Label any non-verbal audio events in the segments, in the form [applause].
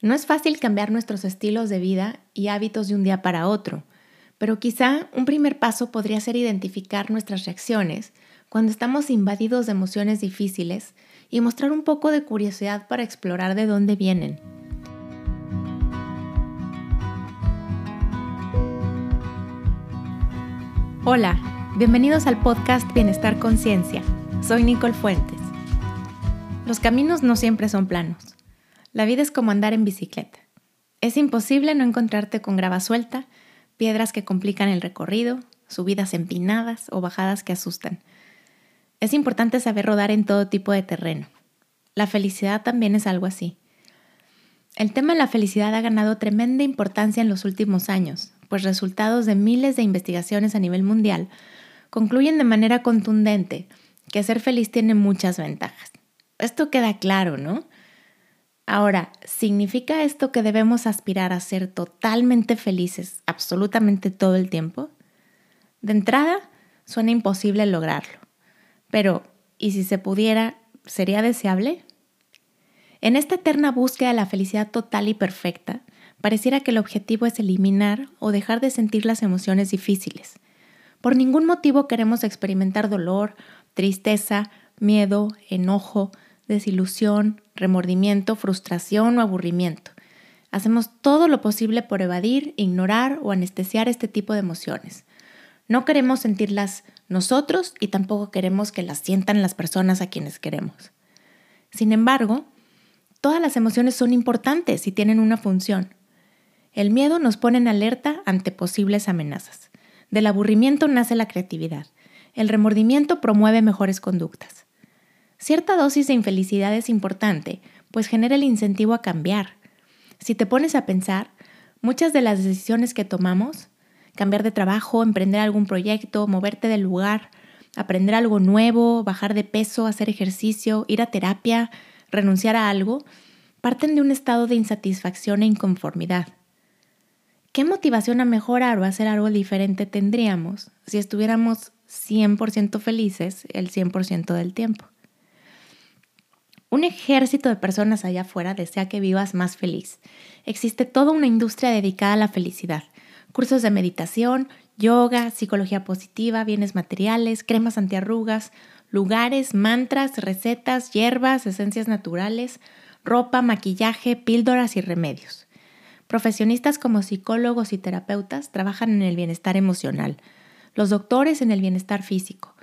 No es fácil cambiar nuestros estilos de vida y hábitos de un día para otro, pero quizá un primer paso podría ser identificar nuestras reacciones cuando estamos invadidos de emociones difíciles y mostrar un poco de curiosidad para explorar de dónde vienen. Hola, bienvenidos al podcast Bienestar Conciencia. Soy Nicole Fuentes. Los caminos no siempre son planos. La vida es como andar en bicicleta. Es imposible no encontrarte con grava suelta, piedras que complican el recorrido, subidas empinadas o bajadas que asustan. Es importante saber rodar en todo tipo de terreno. La felicidad también es algo así. El tema de la felicidad ha ganado tremenda importancia en los últimos años, pues resultados de miles de investigaciones a nivel mundial concluyen de manera contundente que ser feliz tiene muchas ventajas. Esto queda claro, ¿no? Ahora, ¿significa esto que debemos aspirar a ser totalmente felices absolutamente todo el tiempo? De entrada, suena imposible lograrlo. Pero, ¿y si se pudiera, sería deseable? En esta eterna búsqueda de la felicidad total y perfecta, pareciera que el objetivo es eliminar o dejar de sentir las emociones difíciles. Por ningún motivo queremos experimentar dolor, tristeza, miedo, enojo, desilusión, remordimiento, frustración o aburrimiento. Hacemos todo lo posible por evadir, ignorar o anestesiar este tipo de emociones. No queremos sentirlas nosotros y tampoco queremos que las sientan las personas a quienes queremos. Sin embargo, todas las emociones son importantes y tienen una función. El miedo nos pone en alerta ante posibles amenazas. Del aburrimiento nace la creatividad. El remordimiento promueve mejores conductas. Cierta dosis de infelicidad es importante, pues genera el incentivo a cambiar. Si te pones a pensar, muchas de las decisiones que tomamos, cambiar de trabajo, emprender algún proyecto, moverte del lugar, aprender algo nuevo, bajar de peso, hacer ejercicio, ir a terapia, renunciar a algo, parten de un estado de insatisfacción e inconformidad. ¿Qué motivación a mejorar o hacer algo diferente tendríamos si estuviéramos 100% felices el 100% del tiempo? Un ejército de personas allá afuera desea que vivas más feliz. Existe toda una industria dedicada a la felicidad. Cursos de meditación, yoga, psicología positiva, bienes materiales, cremas antiarrugas, lugares, mantras, recetas, hierbas, esencias naturales, ropa, maquillaje, píldoras y remedios. Profesionistas como psicólogos y terapeutas trabajan en el bienestar emocional, los doctores en el bienestar físico.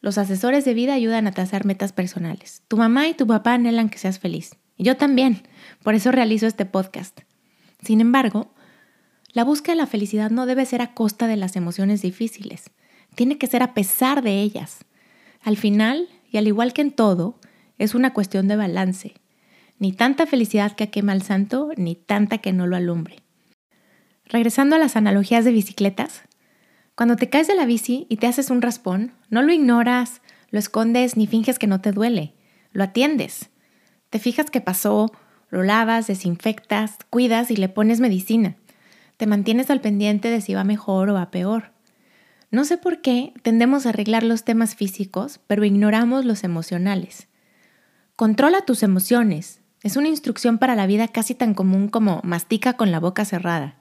Los asesores de vida ayudan a trazar metas personales. Tu mamá y tu papá anhelan que seas feliz. Y yo también. Por eso realizo este podcast. Sin embargo, la búsqueda de la felicidad no debe ser a costa de las emociones difíciles. Tiene que ser a pesar de ellas. Al final, y al igual que en todo, es una cuestión de balance. Ni tanta felicidad que quema al santo, ni tanta que no lo alumbre. Regresando a las analogías de bicicletas, cuando te caes de la bici y te haces un raspón, no lo ignoras, lo escondes ni finges que no te duele, lo atiendes. Te fijas qué pasó, lo lavas, desinfectas, cuidas y le pones medicina. Te mantienes al pendiente de si va mejor o va peor. No sé por qué tendemos a arreglar los temas físicos, pero ignoramos los emocionales. Controla tus emociones, es una instrucción para la vida casi tan común como mastica con la boca cerrada.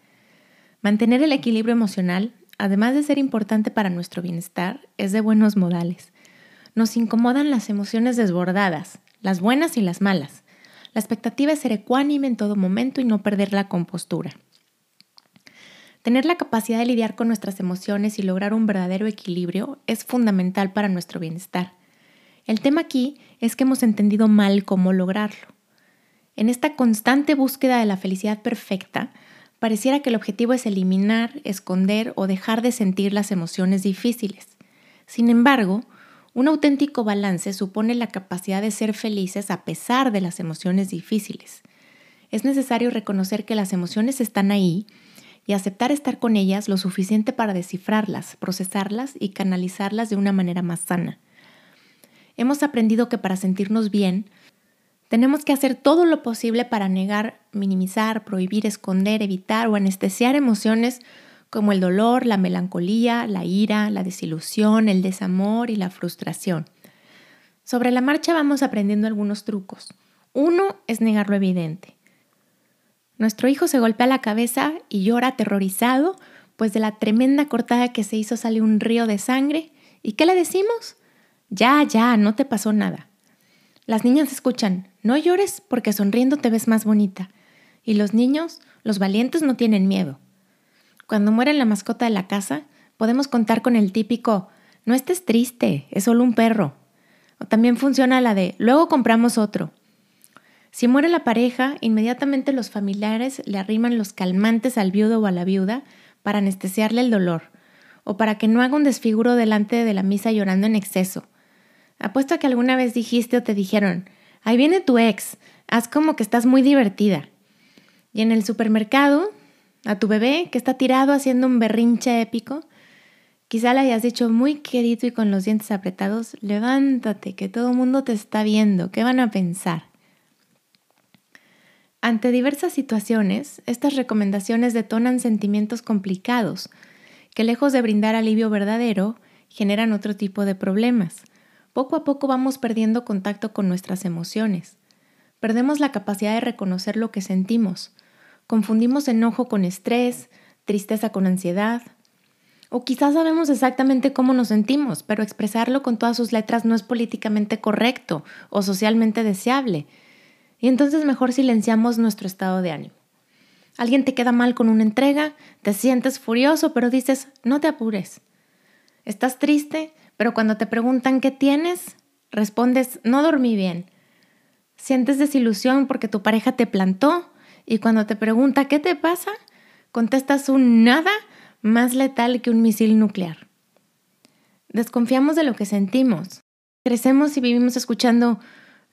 Mantener el equilibrio emocional, además de ser importante para nuestro bienestar, es de buenos modales. Nos incomodan las emociones desbordadas, las buenas y las malas. La expectativa es ser ecuánime en todo momento y no perder la compostura. Tener la capacidad de lidiar con nuestras emociones y lograr un verdadero equilibrio es fundamental para nuestro bienestar. El tema aquí es que hemos entendido mal cómo lograrlo. En esta constante búsqueda de la felicidad perfecta, pareciera que el objetivo es eliminar, esconder o dejar de sentir las emociones difíciles. Sin embargo, un auténtico balance supone la capacidad de ser felices a pesar de las emociones difíciles. Es necesario reconocer que las emociones están ahí y aceptar estar con ellas lo suficiente para descifrarlas, procesarlas y canalizarlas de una manera más sana. Hemos aprendido que para sentirnos bien, tenemos que hacer todo lo posible para negar, minimizar, prohibir, esconder, evitar o anestesiar emociones como el dolor, la melancolía, la ira, la desilusión, el desamor y la frustración. Sobre la marcha vamos aprendiendo algunos trucos. Uno es negar lo evidente. Nuestro hijo se golpea la cabeza y llora aterrorizado, pues de la tremenda cortada que se hizo sale un río de sangre. ¿Y qué le decimos? Ya, ya, no te pasó nada. Las niñas escuchan, no llores porque sonriendo te ves más bonita. Y los niños, los valientes no tienen miedo. Cuando muere la mascota de la casa, podemos contar con el típico, no estés triste, es solo un perro. O también funciona la de, luego compramos otro. Si muere la pareja, inmediatamente los familiares le arriman los calmantes al viudo o a la viuda para anestesiarle el dolor, o para que no haga un desfiguro delante de la misa llorando en exceso. Apuesto a que alguna vez dijiste o te dijeron, ahí viene tu ex, haz como que estás muy divertida. Y en el supermercado, a tu bebé que está tirado haciendo un berrinche épico, quizá le hayas dicho muy querido y con los dientes apretados, levántate, que todo el mundo te está viendo, ¿qué van a pensar? Ante diversas situaciones, estas recomendaciones detonan sentimientos complicados que lejos de brindar alivio verdadero, generan otro tipo de problemas. Poco a poco vamos perdiendo contacto con nuestras emociones. Perdemos la capacidad de reconocer lo que sentimos. Confundimos enojo con estrés, tristeza con ansiedad. O quizás sabemos exactamente cómo nos sentimos, pero expresarlo con todas sus letras no es políticamente correcto o socialmente deseable y entonces mejor silenciamos nuestro estado de ánimo. Alguien te queda mal con una entrega, te sientes furioso, pero dices, no te apures. Estás triste, pero cuando te preguntan qué tienes, respondes, no dormí bien. Sientes desilusión porque tu pareja te plantó y cuando te pregunta qué te pasa, contestas un nada más letal que un misil nuclear. Desconfiamos de lo que sentimos. Crecemos y vivimos escuchando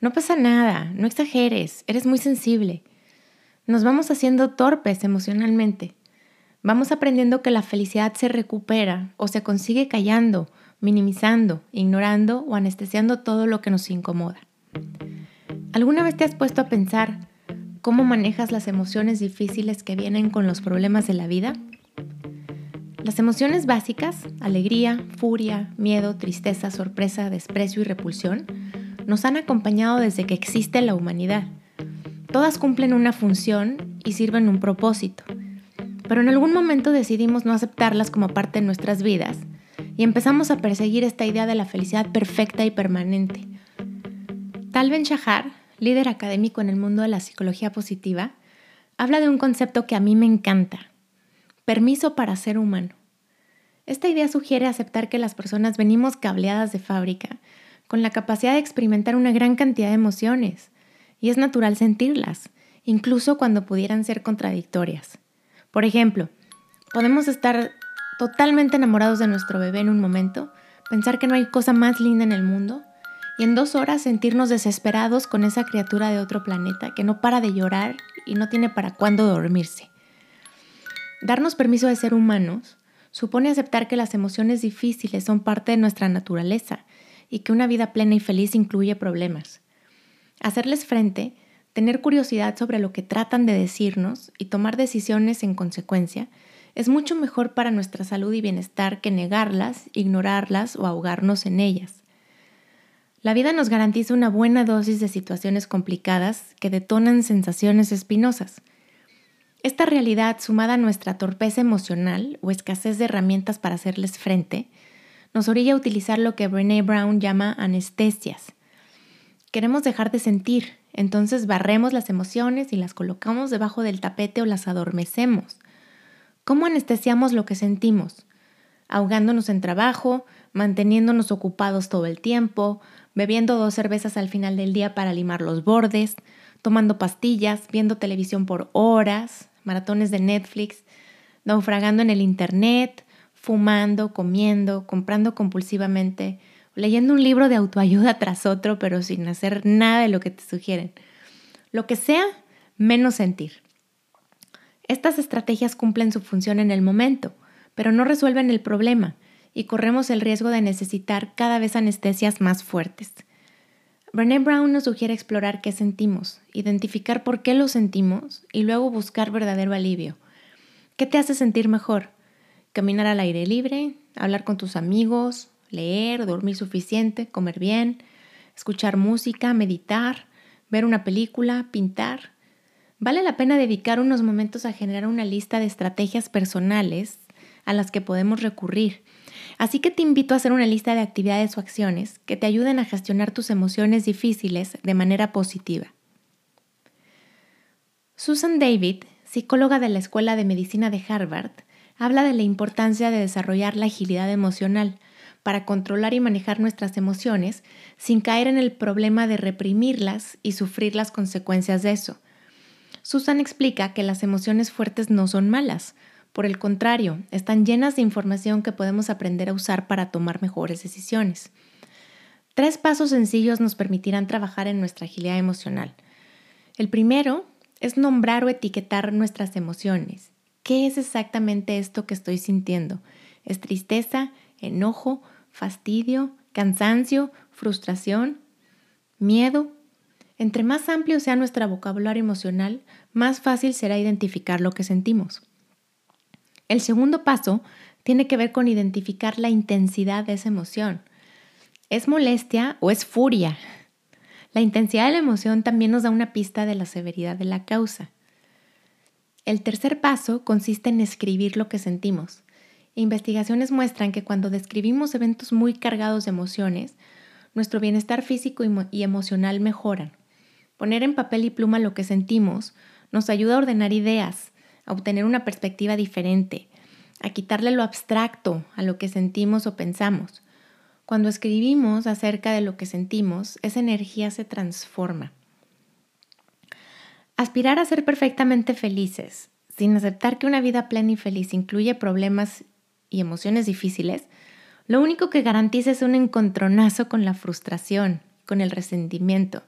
no pasa nada, no exageres, eres muy sensible. Nos vamos haciendo torpes emocionalmente. Vamos aprendiendo que la felicidad se recupera o se consigue callando, minimizando, ignorando o anestesiando todo lo que nos incomoda. ¿Alguna vez te has puesto a pensar cómo manejas las emociones difíciles que vienen con los problemas de la vida? Las emociones básicas, alegría, furia, miedo, tristeza, sorpresa, desprecio y repulsión, nos han acompañado desde que existe la humanidad. Todas cumplen una función y sirven un propósito, pero en algún momento decidimos no aceptarlas como parte de nuestras vidas y empezamos a perseguir esta idea de la felicidad perfecta y permanente. Tal Ben Shahar, líder académico en el mundo de la psicología positiva, habla de un concepto que a mí me encanta, permiso para ser humano. Esta idea sugiere aceptar que las personas venimos cableadas de fábrica con la capacidad de experimentar una gran cantidad de emociones, y es natural sentirlas, incluso cuando pudieran ser contradictorias. Por ejemplo, podemos estar totalmente enamorados de nuestro bebé en un momento, pensar que no hay cosa más linda en el mundo, y en dos horas sentirnos desesperados con esa criatura de otro planeta que no para de llorar y no tiene para cuándo dormirse. Darnos permiso de ser humanos supone aceptar que las emociones difíciles son parte de nuestra naturaleza y que una vida plena y feliz incluye problemas. Hacerles frente, tener curiosidad sobre lo que tratan de decirnos y tomar decisiones en consecuencia es mucho mejor para nuestra salud y bienestar que negarlas, ignorarlas o ahogarnos en ellas. La vida nos garantiza una buena dosis de situaciones complicadas que detonan sensaciones espinosas. Esta realidad, sumada a nuestra torpeza emocional o escasez de herramientas para hacerles frente, nos orilla a utilizar lo que Brené Brown llama anestesias. Queremos dejar de sentir, entonces barremos las emociones y las colocamos debajo del tapete o las adormecemos. ¿Cómo anestesiamos lo que sentimos? Ahogándonos en trabajo, manteniéndonos ocupados todo el tiempo, bebiendo dos cervezas al final del día para limar los bordes, tomando pastillas, viendo televisión por horas, maratones de Netflix, naufragando en el Internet, fumando, comiendo, comprando compulsivamente, leyendo un libro de autoayuda [laughs] tras otro, pero sin hacer nada de lo que te sugieren. Lo que sea, menos sentir. Estas estrategias cumplen su función en el momento, pero no resuelven el problema y corremos el riesgo de necesitar cada vez anestesias más fuertes. Brené Brown nos sugiere explorar qué sentimos, identificar por qué lo sentimos y luego buscar verdadero alivio. ¿Qué te hace sentir mejor? caminar al aire libre, hablar con tus amigos, leer, dormir suficiente, comer bien, escuchar música, meditar, ver una película, pintar. Vale la pena dedicar unos momentos a generar una lista de estrategias personales a las que podemos recurrir. Así que te invito a hacer una lista de actividades o acciones que te ayuden a gestionar tus emociones difíciles de manera positiva. Susan David, psicóloga de la Escuela de Medicina de Harvard, habla de la importancia de desarrollar la agilidad emocional para controlar y manejar nuestras emociones sin caer en el problema de reprimirlas y sufrir las consecuencias de eso. Susan explica que las emociones fuertes no son malas, por el contrario, están llenas de información que podemos aprender a usar para tomar mejores decisiones. Tres pasos sencillos nos permitirán trabajar en nuestra agilidad emocional. El primero es nombrar o etiquetar nuestras emociones. ¿Qué es exactamente esto que estoy sintiendo? ¿Es tristeza, enojo, fastidio, cansancio, frustración, miedo? Entre más amplio sea nuestro vocabulario emocional, más fácil será identificar lo que sentimos. El segundo paso tiene que ver con identificar la intensidad de esa emoción. ¿Es molestia o es furia? La intensidad de la emoción también nos da una pista de la severidad de la causa. El tercer paso consiste en escribir lo que sentimos. Investigaciones muestran que cuando describimos eventos muy cargados de emociones, nuestro bienestar físico y emocional mejoran. Poner en papel y pluma lo que sentimos nos ayuda a ordenar ideas, a obtener una perspectiva diferente, a quitarle lo abstracto a lo que sentimos o pensamos. Cuando escribimos acerca de lo que sentimos, esa energía se transforma. Aspirar a ser perfectamente felices, sin aceptar que una vida plena y feliz incluye problemas y emociones difíciles, lo único que garantiza es un encontronazo con la frustración, con el resentimiento,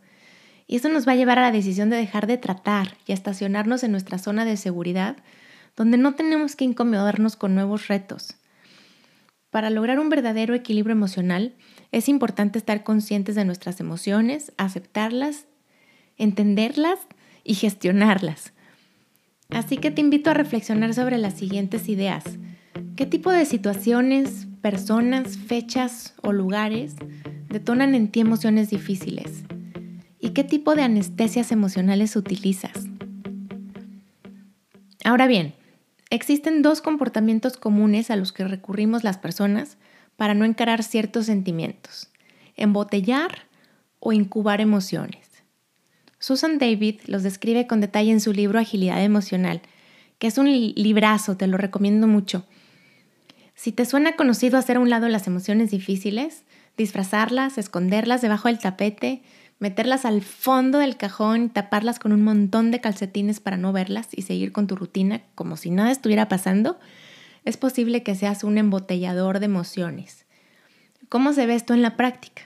y eso nos va a llevar a la decisión de dejar de tratar y a estacionarnos en nuestra zona de seguridad, donde no tenemos que incomodarnos con nuevos retos. Para lograr un verdadero equilibrio emocional, es importante estar conscientes de nuestras emociones, aceptarlas, entenderlas y gestionarlas. Así que te invito a reflexionar sobre las siguientes ideas. ¿Qué tipo de situaciones, personas, fechas o lugares detonan en ti emociones difíciles? ¿Y qué tipo de anestesias emocionales utilizas? Ahora bien, existen dos comportamientos comunes a los que recurrimos las personas para no encarar ciertos sentimientos, embotellar o incubar emociones. Susan David los describe con detalle en su libro Agilidad Emocional, que es un librazo, te lo recomiendo mucho. Si te suena conocido hacer a un lado las emociones difíciles, disfrazarlas, esconderlas debajo del tapete, meterlas al fondo del cajón, taparlas con un montón de calcetines para no verlas y seguir con tu rutina como si nada estuviera pasando, es posible que seas un embotellador de emociones. ¿Cómo se ve esto en la práctica?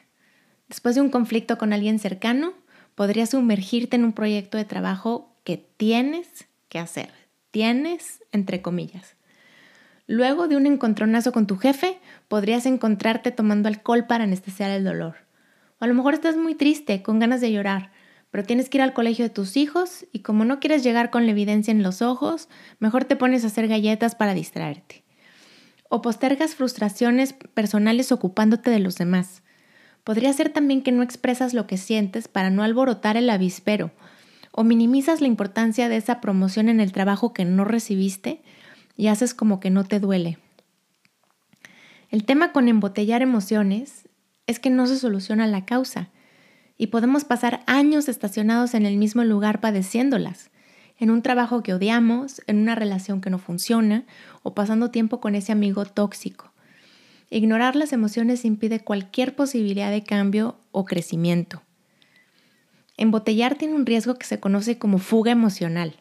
Después de un conflicto con alguien cercano, podrías sumergirte en un proyecto de trabajo que tienes que hacer. Tienes, entre comillas. Luego de un encontronazo con tu jefe, podrías encontrarte tomando alcohol para anestesiar el dolor a lo mejor estás muy triste, con ganas de llorar, pero tienes que ir al colegio de tus hijos y como no quieres llegar con la evidencia en los ojos, mejor te pones a hacer galletas para distraerte. O postergas frustraciones personales ocupándote de los demás. Podría ser también que no expresas lo que sientes para no alborotar el avispero, o minimizas la importancia de esa promoción en el trabajo que no recibiste y haces como que no te duele. El tema con embotellar emociones es que no se soluciona la causa y podemos pasar años estacionados en el mismo lugar padeciéndolas, en un trabajo que odiamos, en una relación que no funciona o pasando tiempo con ese amigo tóxico. Ignorar las emociones impide cualquier posibilidad de cambio o crecimiento. Embotellar tiene un riesgo que se conoce como fuga emocional.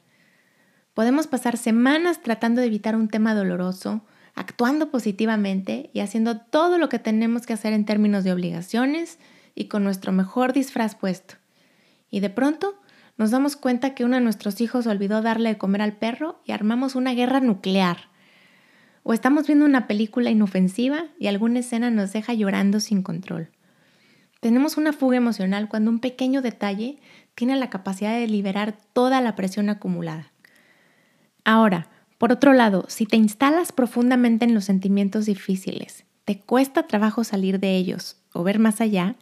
Podemos pasar semanas tratando de evitar un tema doloroso, actuando positivamente y haciendo todo lo que tenemos que hacer en términos de obligaciones y con nuestro mejor disfraz puesto. Y de pronto nos damos cuenta que uno de nuestros hijos olvidó darle de comer al perro y armamos una guerra nuclear. O estamos viendo una película inofensiva y alguna escena nos deja llorando sin control. Tenemos una fuga emocional cuando un pequeño detalle tiene la capacidad de liberar toda la presión acumulada. Ahora, por otro lado, si te instalas profundamente en los sentimientos difíciles, te cuesta trabajo salir de ellos o ver más allá,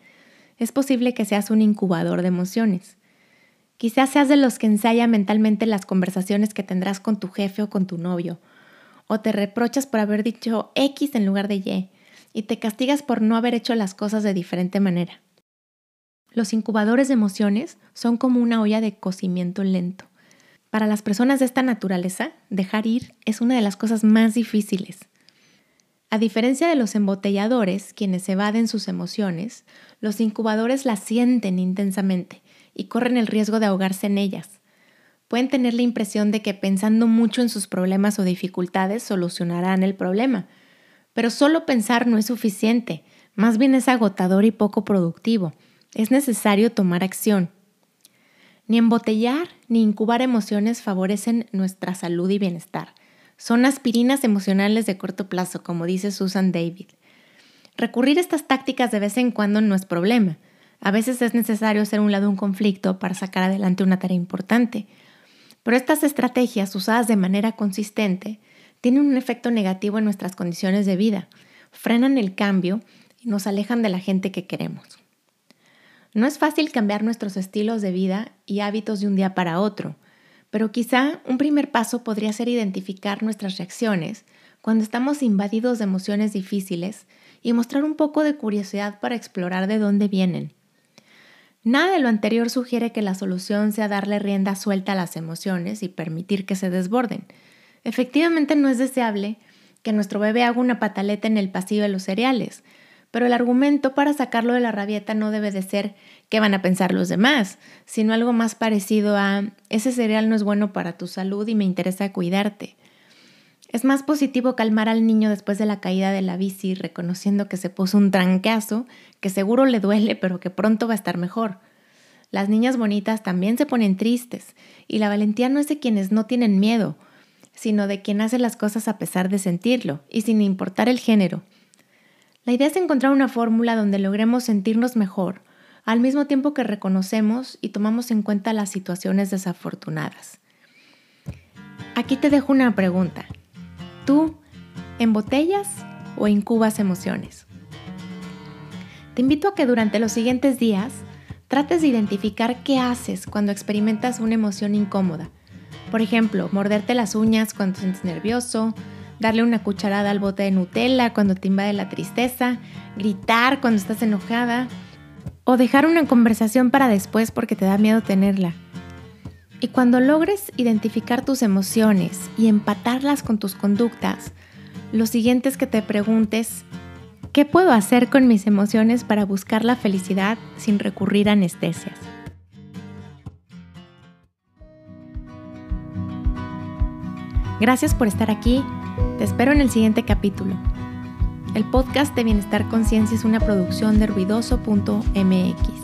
es posible que seas un incubador de emociones. Quizás seas de los que ensaya mentalmente las conversaciones que tendrás con tu jefe o con tu novio, o te reprochas por haber dicho X en lugar de Y, y te castigas por no haber hecho las cosas de diferente manera. Los incubadores de emociones son como una olla de cocimiento lento. Para las personas de esta naturaleza, dejar ir es una de las cosas más difíciles. A diferencia de los embotelladores, quienes evaden sus emociones, los incubadores las sienten intensamente y corren el riesgo de ahogarse en ellas. Pueden tener la impresión de que pensando mucho en sus problemas o dificultades solucionarán el problema, pero solo pensar no es suficiente, más bien es agotador y poco productivo. Es necesario tomar acción. Ni embotellar ni incubar emociones favorecen nuestra salud y bienestar. Son aspirinas emocionales de corto plazo, como dice Susan David. Recurrir a estas tácticas de vez en cuando no es problema. A veces es necesario hacer un lado un conflicto para sacar adelante una tarea importante. Pero estas estrategias usadas de manera consistente tienen un efecto negativo en nuestras condiciones de vida, frenan el cambio y nos alejan de la gente que queremos. No es fácil cambiar nuestros estilos de vida y hábitos de un día para otro, pero quizá un primer paso podría ser identificar nuestras reacciones cuando estamos invadidos de emociones difíciles y mostrar un poco de curiosidad para explorar de dónde vienen. Nada de lo anterior sugiere que la solución sea darle rienda suelta a las emociones y permitir que se desborden. Efectivamente no es deseable que nuestro bebé haga una pataleta en el pasillo de los cereales, pero el argumento para sacarlo de la rabieta no debe de ser qué van a pensar los demás, sino algo más parecido a ese cereal no es bueno para tu salud y me interesa cuidarte. Es más positivo calmar al niño después de la caída de la bici reconociendo que se puso un trancazo, que seguro le duele, pero que pronto va a estar mejor. Las niñas bonitas también se ponen tristes y la valentía no es de quienes no tienen miedo, sino de quien hace las cosas a pesar de sentirlo y sin importar el género. La idea es encontrar una fórmula donde logremos sentirnos mejor, al mismo tiempo que reconocemos y tomamos en cuenta las situaciones desafortunadas. Aquí te dejo una pregunta. ¿Tú embotellas o incubas emociones? Te invito a que durante los siguientes días trates de identificar qué haces cuando experimentas una emoción incómoda. Por ejemplo, morderte las uñas cuando te sientes nervioso, darle una cucharada al bote de Nutella cuando te invade la tristeza, gritar cuando estás enojada o dejar una conversación para después porque te da miedo tenerla. Y cuando logres identificar tus emociones y empatarlas con tus conductas, lo siguiente es que te preguntes, ¿qué puedo hacer con mis emociones para buscar la felicidad sin recurrir a anestesias? Gracias por estar aquí te espero en el siguiente capítulo. El podcast de Bienestar Conciencia es una producción de ruidoso.mx.